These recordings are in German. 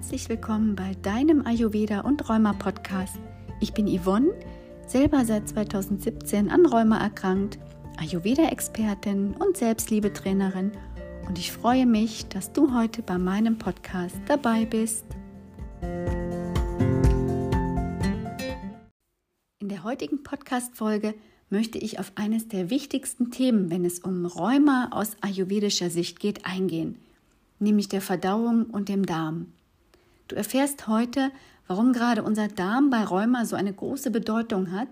herzlich willkommen bei deinem Ayurveda und Rheuma Podcast. Ich bin Yvonne, selber seit 2017 an Rheuma erkrankt, Ayurveda-Expertin und Selbstliebetrainerin und ich freue mich, dass du heute bei meinem Podcast dabei bist. In der heutigen Podcast-Folge möchte ich auf eines der wichtigsten Themen, wenn es um Rheuma aus ayurvedischer Sicht geht, eingehen, nämlich der Verdauung und dem Darm. Du erfährst heute, warum gerade unser Darm bei Rheuma so eine große Bedeutung hat,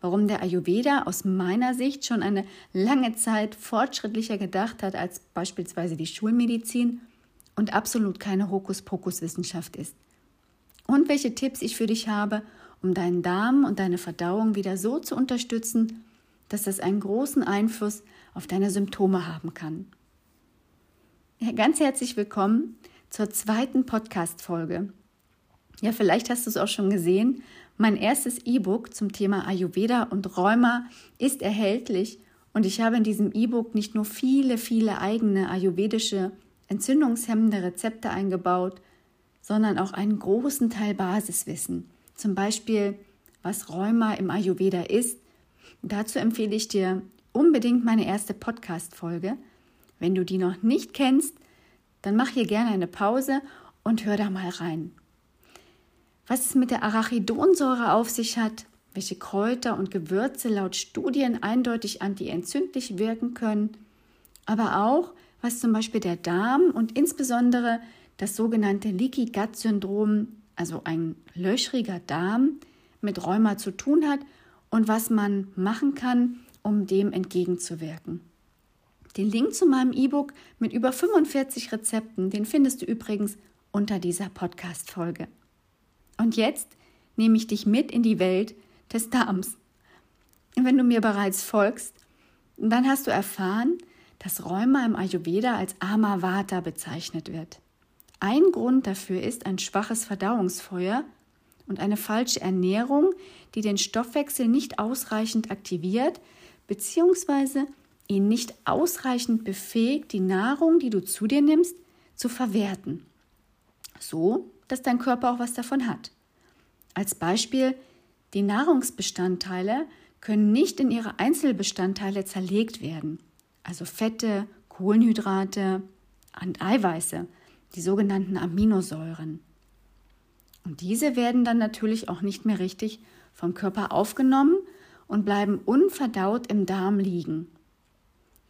warum der Ayurveda aus meiner Sicht schon eine lange Zeit fortschrittlicher gedacht hat als beispielsweise die Schulmedizin und absolut keine Hokuspokus-Wissenschaft ist. Und welche Tipps ich für dich habe, um deinen Darm und deine Verdauung wieder so zu unterstützen, dass das einen großen Einfluss auf deine Symptome haben kann. Ganz herzlich willkommen zur zweiten Podcast-Folge. Ja, vielleicht hast du es auch schon gesehen. Mein erstes E-Book zum Thema Ayurveda und Rheuma ist erhältlich und ich habe in diesem E-Book nicht nur viele, viele eigene ayurvedische entzündungshemmende Rezepte eingebaut, sondern auch einen großen Teil Basiswissen. Zum Beispiel, was Rheuma im Ayurveda ist. Dazu empfehle ich dir unbedingt meine erste Podcast-Folge. Wenn du die noch nicht kennst, dann mach hier gerne eine Pause und hör da mal rein. Was es mit der Arachidonsäure auf sich hat, welche Kräuter und Gewürze laut Studien eindeutig antientzündlich wirken können, aber auch, was zum Beispiel der Darm und insbesondere das sogenannte Leaky Gut Syndrom, also ein löchriger Darm, mit Rheuma zu tun hat und was man machen kann, um dem entgegenzuwirken. Den Link zu meinem E-Book mit über 45 Rezepten, den findest du übrigens unter dieser Podcast-Folge. Und jetzt nehme ich dich mit in die Welt des Darms. Wenn du mir bereits folgst, dann hast du erfahren, dass Rheuma im Ayurveda als Amavata bezeichnet wird. Ein Grund dafür ist ein schwaches Verdauungsfeuer und eine falsche Ernährung, die den Stoffwechsel nicht ausreichend aktiviert bzw ihn nicht ausreichend befähigt, die Nahrung, die du zu dir nimmst, zu verwerten. So, dass dein Körper auch was davon hat. Als Beispiel, die Nahrungsbestandteile können nicht in ihre Einzelbestandteile zerlegt werden, also Fette, Kohlenhydrate und Eiweiße, die sogenannten Aminosäuren. Und diese werden dann natürlich auch nicht mehr richtig vom Körper aufgenommen und bleiben unverdaut im Darm liegen.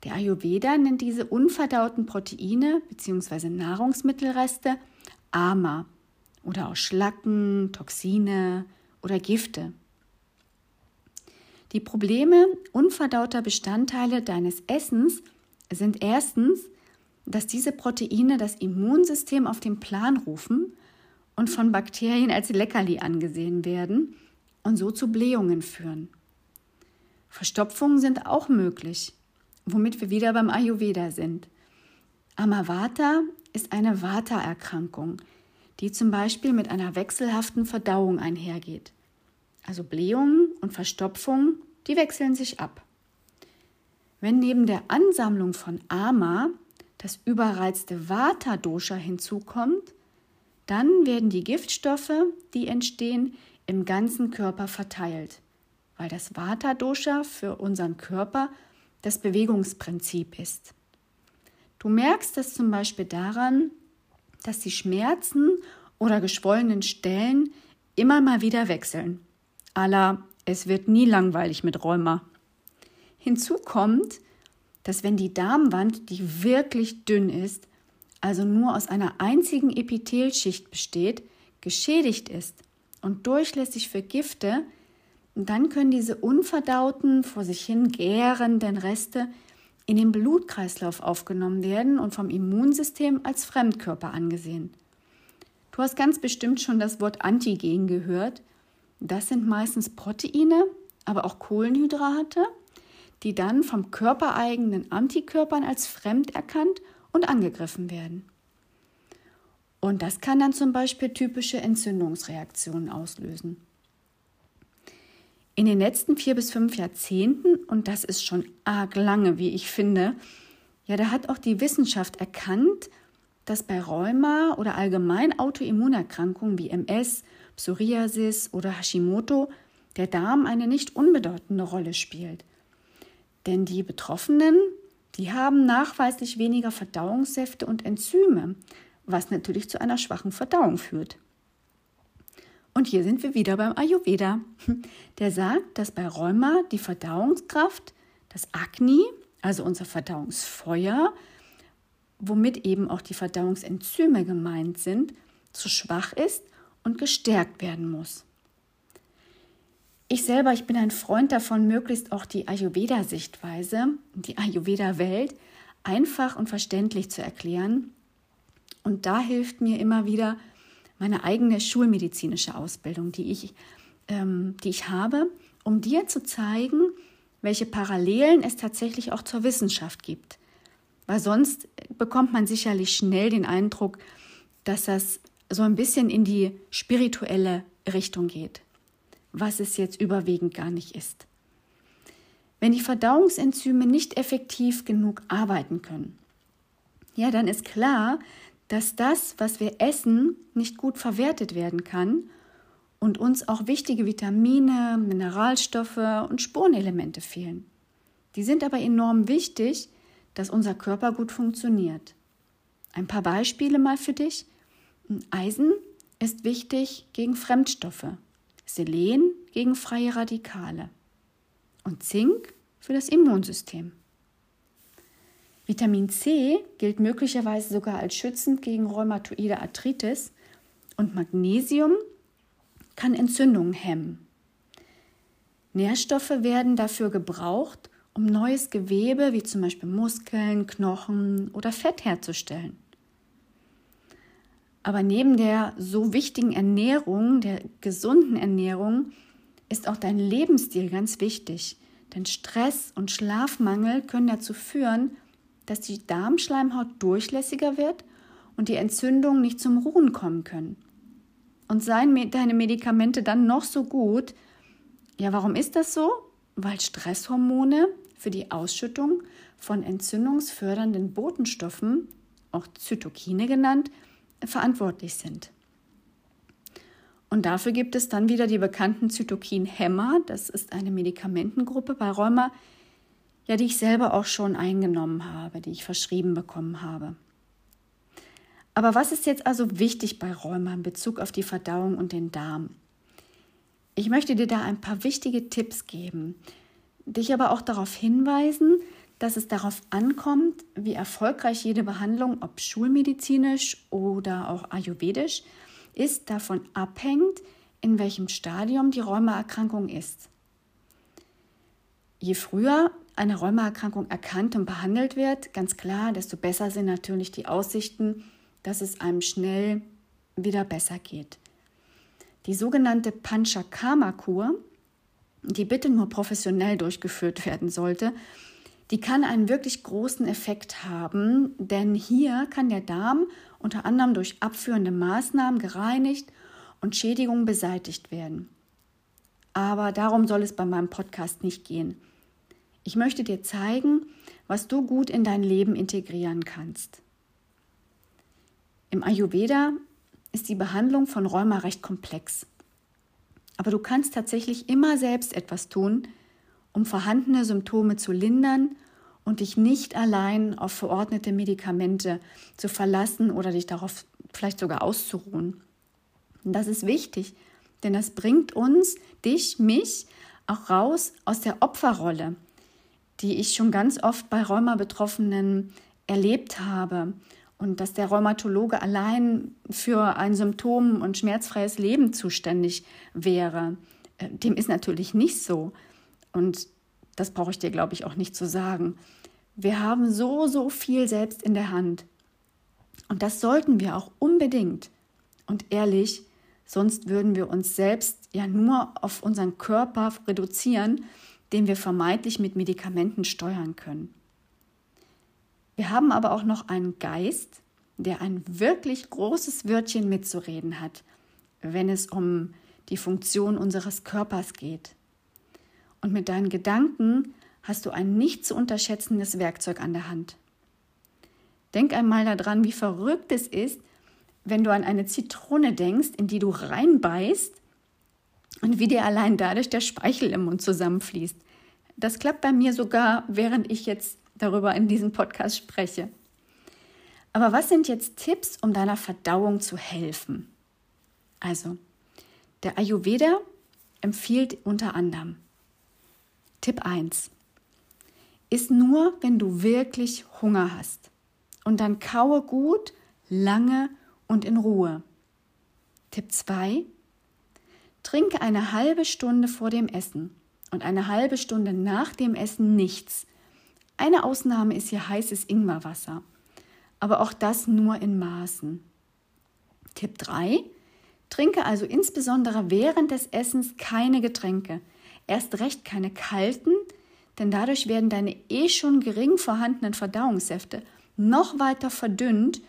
Der Ayurveda nennt diese unverdauten Proteine bzw. Nahrungsmittelreste Ama oder auch Schlacken, Toxine oder Gifte. Die Probleme unverdauter Bestandteile deines Essens sind erstens, dass diese Proteine das Immunsystem auf den Plan rufen und von Bakterien als Leckerli angesehen werden und so zu Blähungen führen. Verstopfungen sind auch möglich womit wir wieder beim Ayurveda sind. Amavata ist eine Vata-Erkrankung, die zum Beispiel mit einer wechselhaften Verdauung einhergeht. Also Blähungen und Verstopfungen, die wechseln sich ab. Wenn neben der Ansammlung von Ama das überreizte Vata-Dosha hinzukommt, dann werden die Giftstoffe, die entstehen, im ganzen Körper verteilt, weil das Vata-Dosha für unseren Körper das Bewegungsprinzip ist. Du merkst das zum Beispiel daran, dass die Schmerzen oder geschwollenen Stellen immer mal wieder wechseln. Allah, es wird nie langweilig mit Rheuma. Hinzu kommt, dass wenn die Darmwand, die wirklich dünn ist, also nur aus einer einzigen Epithelschicht besteht, geschädigt ist und durchlässig für Gifte, dann können diese unverdauten, vor sich hin gärenden Reste in den Blutkreislauf aufgenommen werden und vom Immunsystem als Fremdkörper angesehen. Du hast ganz bestimmt schon das Wort Antigen gehört. Das sind meistens Proteine, aber auch Kohlenhydrate, die dann vom körpereigenen Antikörpern als fremd erkannt und angegriffen werden. Und das kann dann zum Beispiel typische Entzündungsreaktionen auslösen. In den letzten vier bis fünf Jahrzehnten, und das ist schon arg lange, wie ich finde, ja, da hat auch die Wissenschaft erkannt, dass bei Rheuma oder allgemein Autoimmunerkrankungen wie MS, Psoriasis oder Hashimoto der Darm eine nicht unbedeutende Rolle spielt. Denn die Betroffenen, die haben nachweislich weniger Verdauungssäfte und Enzyme, was natürlich zu einer schwachen Verdauung führt. Und hier sind wir wieder beim Ayurveda. Der sagt, dass bei Rheuma die Verdauungskraft, das Agni, also unser Verdauungsfeuer, womit eben auch die Verdauungsenzyme gemeint sind, zu schwach ist und gestärkt werden muss. Ich selber, ich bin ein Freund davon, möglichst auch die Ayurveda-Sichtweise, die Ayurveda-Welt einfach und verständlich zu erklären. Und da hilft mir immer wieder meine eigene schulmedizinische Ausbildung, die ich, ähm, die ich habe, um dir zu zeigen, welche Parallelen es tatsächlich auch zur Wissenschaft gibt. Weil sonst bekommt man sicherlich schnell den Eindruck, dass das so ein bisschen in die spirituelle Richtung geht, was es jetzt überwiegend gar nicht ist. Wenn die Verdauungsenzyme nicht effektiv genug arbeiten können, ja, dann ist klar, dass das, was wir essen, nicht gut verwertet werden kann und uns auch wichtige Vitamine, Mineralstoffe und Spurenelemente fehlen. Die sind aber enorm wichtig, dass unser Körper gut funktioniert. Ein paar Beispiele mal für dich. Eisen ist wichtig gegen Fremdstoffe, Selen gegen freie Radikale und Zink für das Immunsystem. Vitamin C gilt möglicherweise sogar als schützend gegen rheumatoide Arthritis und Magnesium kann Entzündungen hemmen. Nährstoffe werden dafür gebraucht, um neues Gewebe wie zum Beispiel Muskeln, Knochen oder Fett herzustellen. Aber neben der so wichtigen Ernährung, der gesunden Ernährung, ist auch dein Lebensstil ganz wichtig. Denn Stress und Schlafmangel können dazu führen, dass die Darmschleimhaut durchlässiger wird und die Entzündungen nicht zum Ruhen kommen können. Und seien deine Medikamente dann noch so gut, ja, warum ist das so? Weil Stresshormone für die Ausschüttung von entzündungsfördernden Botenstoffen, auch Zytokine genannt, verantwortlich sind. Und dafür gibt es dann wieder die bekannten Zytokinhämmer. Das ist eine Medikamentengruppe bei Rheuma, ja, die ich selber auch schon eingenommen habe, die ich verschrieben bekommen habe. Aber was ist jetzt also wichtig bei Rheuma in Bezug auf die Verdauung und den Darm? Ich möchte dir da ein paar wichtige Tipps geben, dich aber auch darauf hinweisen, dass es darauf ankommt, wie erfolgreich jede Behandlung, ob schulmedizinisch oder auch ayurvedisch, ist, davon abhängt, in welchem Stadium die Rheumaerkrankung ist. Je früher eine Rheumaerkrankung erkannt und behandelt wird, ganz klar, desto besser sind natürlich die Aussichten, dass es einem schnell wieder besser geht. Die sogenannte Panchakarma-Kur, die bitte nur professionell durchgeführt werden sollte, die kann einen wirklich großen Effekt haben, denn hier kann der Darm unter anderem durch abführende Maßnahmen gereinigt und Schädigungen beseitigt werden. Aber darum soll es bei meinem Podcast nicht gehen. Ich möchte dir zeigen, was du gut in dein Leben integrieren kannst. Im Ayurveda ist die Behandlung von Rheuma recht komplex. Aber du kannst tatsächlich immer selbst etwas tun, um vorhandene Symptome zu lindern und dich nicht allein auf verordnete Medikamente zu verlassen oder dich darauf vielleicht sogar auszuruhen. Und das ist wichtig, denn das bringt uns, dich, mich, auch raus aus der Opferrolle, die ich schon ganz oft bei Rheuma-Betroffenen erlebt habe. Und dass der Rheumatologe allein für ein Symptom- und schmerzfreies Leben zuständig wäre, äh, dem ist natürlich nicht so. Und das brauche ich dir, glaube ich, auch nicht zu sagen. Wir haben so, so viel selbst in der Hand. Und das sollten wir auch unbedingt. Und ehrlich, sonst würden wir uns selbst ja nur auf unseren Körper reduzieren den wir vermeintlich mit Medikamenten steuern können. Wir haben aber auch noch einen Geist, der ein wirklich großes Wörtchen mitzureden hat, wenn es um die Funktion unseres Körpers geht. Und mit deinen Gedanken hast du ein nicht zu unterschätzendes Werkzeug an der Hand. Denk einmal daran, wie verrückt es ist, wenn du an eine Zitrone denkst, in die du reinbeißt und wie dir allein dadurch der Speichel im Mund zusammenfließt. Das klappt bei mir sogar, während ich jetzt darüber in diesem Podcast spreche. Aber was sind jetzt Tipps, um deiner Verdauung zu helfen? Also, der Ayurveda empfiehlt unter anderem Tipp 1. Iss nur, wenn du wirklich Hunger hast. Und dann kaue gut, lange und in Ruhe. Tipp 2. Trinke eine halbe Stunde vor dem Essen und eine halbe Stunde nach dem Essen nichts. Eine Ausnahme ist hier heißes Ingwerwasser, aber auch das nur in Maßen. Tipp 3. Trinke also insbesondere während des Essens keine Getränke, erst recht keine kalten, denn dadurch werden deine eh schon gering vorhandenen Verdauungssäfte noch weiter verdünnt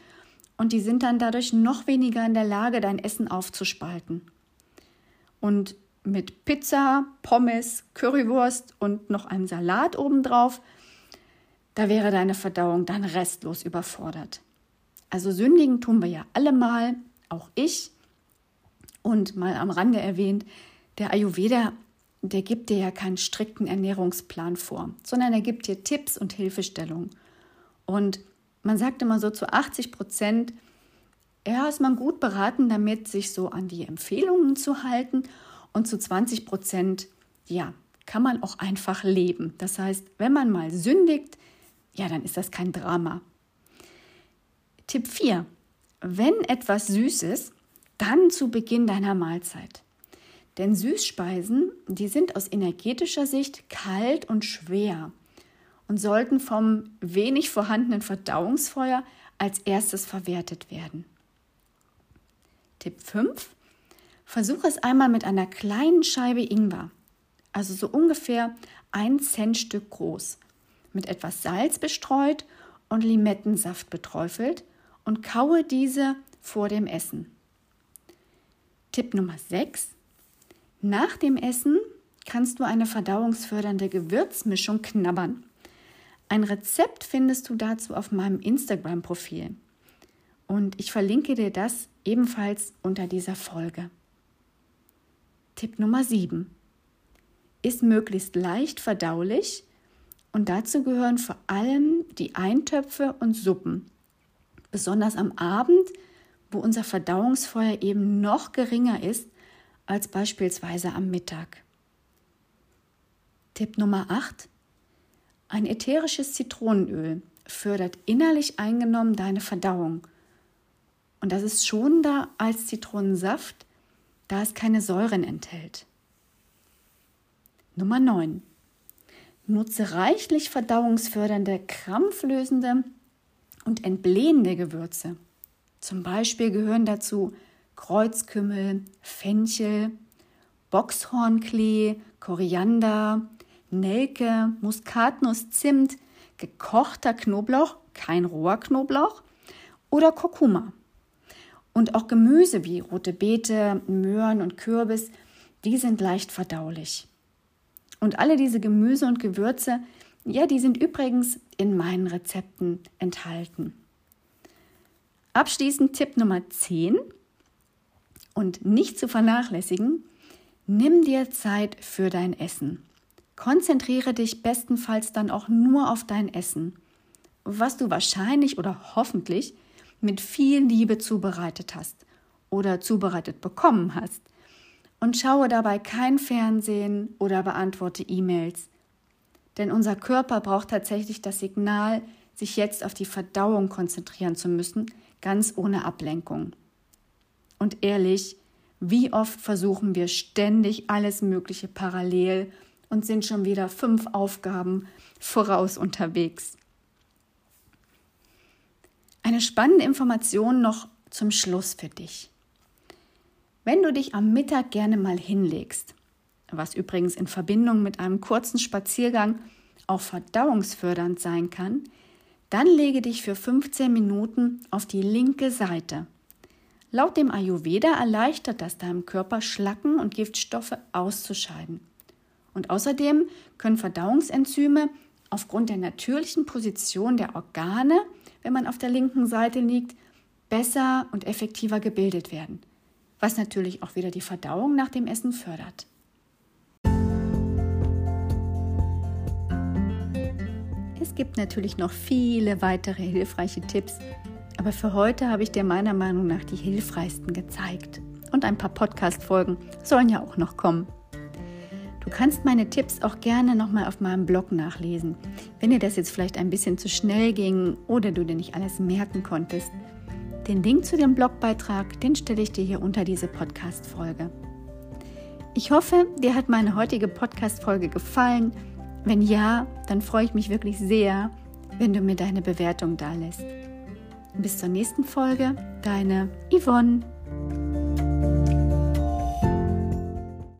und die sind dann dadurch noch weniger in der Lage, dein Essen aufzuspalten. Und mit Pizza, Pommes, Currywurst und noch einem Salat obendrauf, da wäre deine Verdauung dann restlos überfordert. Also sündigen tun wir ja alle mal, auch ich. Und mal am Rande erwähnt, der Ayurveda, der gibt dir ja keinen strikten Ernährungsplan vor, sondern er gibt dir Tipps und Hilfestellungen. Und man sagt immer so zu 80 Prozent, ja, ist man gut beraten, damit sich so an die Empfehlungen zu halten und zu 20 Prozent, ja, kann man auch einfach leben. Das heißt, wenn man mal sündigt, ja, dann ist das kein Drama. Tipp 4. Wenn etwas süß ist, dann zu Beginn deiner Mahlzeit. Denn Süßspeisen, die sind aus energetischer Sicht kalt und schwer und sollten vom wenig vorhandenen Verdauungsfeuer als erstes verwertet werden. Tipp 5. Versuche es einmal mit einer kleinen Scheibe Ingwer, also so ungefähr ein Centstück groß, mit etwas Salz bestreut und Limettensaft beträufelt und kaue diese vor dem Essen. Tipp Nummer 6. Nach dem Essen kannst du eine verdauungsfördernde Gewürzmischung knabbern. Ein Rezept findest du dazu auf meinem Instagram-Profil. Und ich verlinke dir das ebenfalls unter dieser Folge. Tipp Nummer 7. Ist möglichst leicht verdaulich und dazu gehören vor allem die Eintöpfe und Suppen. Besonders am Abend, wo unser Verdauungsfeuer eben noch geringer ist als beispielsweise am Mittag. Tipp Nummer 8. Ein ätherisches Zitronenöl fördert innerlich eingenommen deine Verdauung. Und das ist schonender als Zitronensaft, da es keine Säuren enthält. Nummer 9. Nutze reichlich verdauungsfördernde, krampflösende und entblähende Gewürze. Zum Beispiel gehören dazu Kreuzkümmel, Fenchel, Boxhornklee, Koriander, Nelke, Muskatnuss, Zimt, gekochter Knoblauch, kein roher Knoblauch oder Kurkuma. Und auch Gemüse wie rote Beete, Möhren und Kürbis, die sind leicht verdaulich. Und alle diese Gemüse und Gewürze, ja, die sind übrigens in meinen Rezepten enthalten. Abschließend Tipp Nummer 10 und nicht zu vernachlässigen, nimm dir Zeit für dein Essen. Konzentriere dich bestenfalls dann auch nur auf dein Essen, was du wahrscheinlich oder hoffentlich mit viel Liebe zubereitet hast oder zubereitet bekommen hast. Und schaue dabei kein Fernsehen oder beantworte E-Mails. Denn unser Körper braucht tatsächlich das Signal, sich jetzt auf die Verdauung konzentrieren zu müssen, ganz ohne Ablenkung. Und ehrlich, wie oft versuchen wir ständig alles Mögliche parallel und sind schon wieder fünf Aufgaben voraus unterwegs. Eine spannende Information noch zum Schluss für dich. Wenn du dich am Mittag gerne mal hinlegst, was übrigens in Verbindung mit einem kurzen Spaziergang auch verdauungsfördernd sein kann, dann lege dich für 15 Minuten auf die linke Seite. Laut dem Ayurveda erleichtert das deinem Körper Schlacken und Giftstoffe auszuscheiden. Und außerdem können Verdauungsenzyme aufgrund der natürlichen Position der Organe wenn man auf der linken Seite liegt, besser und effektiver gebildet werden, was natürlich auch wieder die Verdauung nach dem Essen fördert. Es gibt natürlich noch viele weitere hilfreiche Tipps, aber für heute habe ich dir meiner Meinung nach die hilfreichsten gezeigt. Und ein paar Podcast-Folgen sollen ja auch noch kommen. Du kannst meine Tipps auch gerne nochmal auf meinem Blog nachlesen. Wenn dir das jetzt vielleicht ein bisschen zu schnell ging oder du dir nicht alles merken konntest. Den Link zu dem Blogbeitrag, den stelle ich dir hier unter diese Podcast-Folge. Ich hoffe, dir hat meine heutige Podcast-Folge gefallen wenn ja, dann freue ich mich wirklich sehr, wenn du mir deine Bewertung da lässt. Bis zur nächsten Folge, deine Yvonne.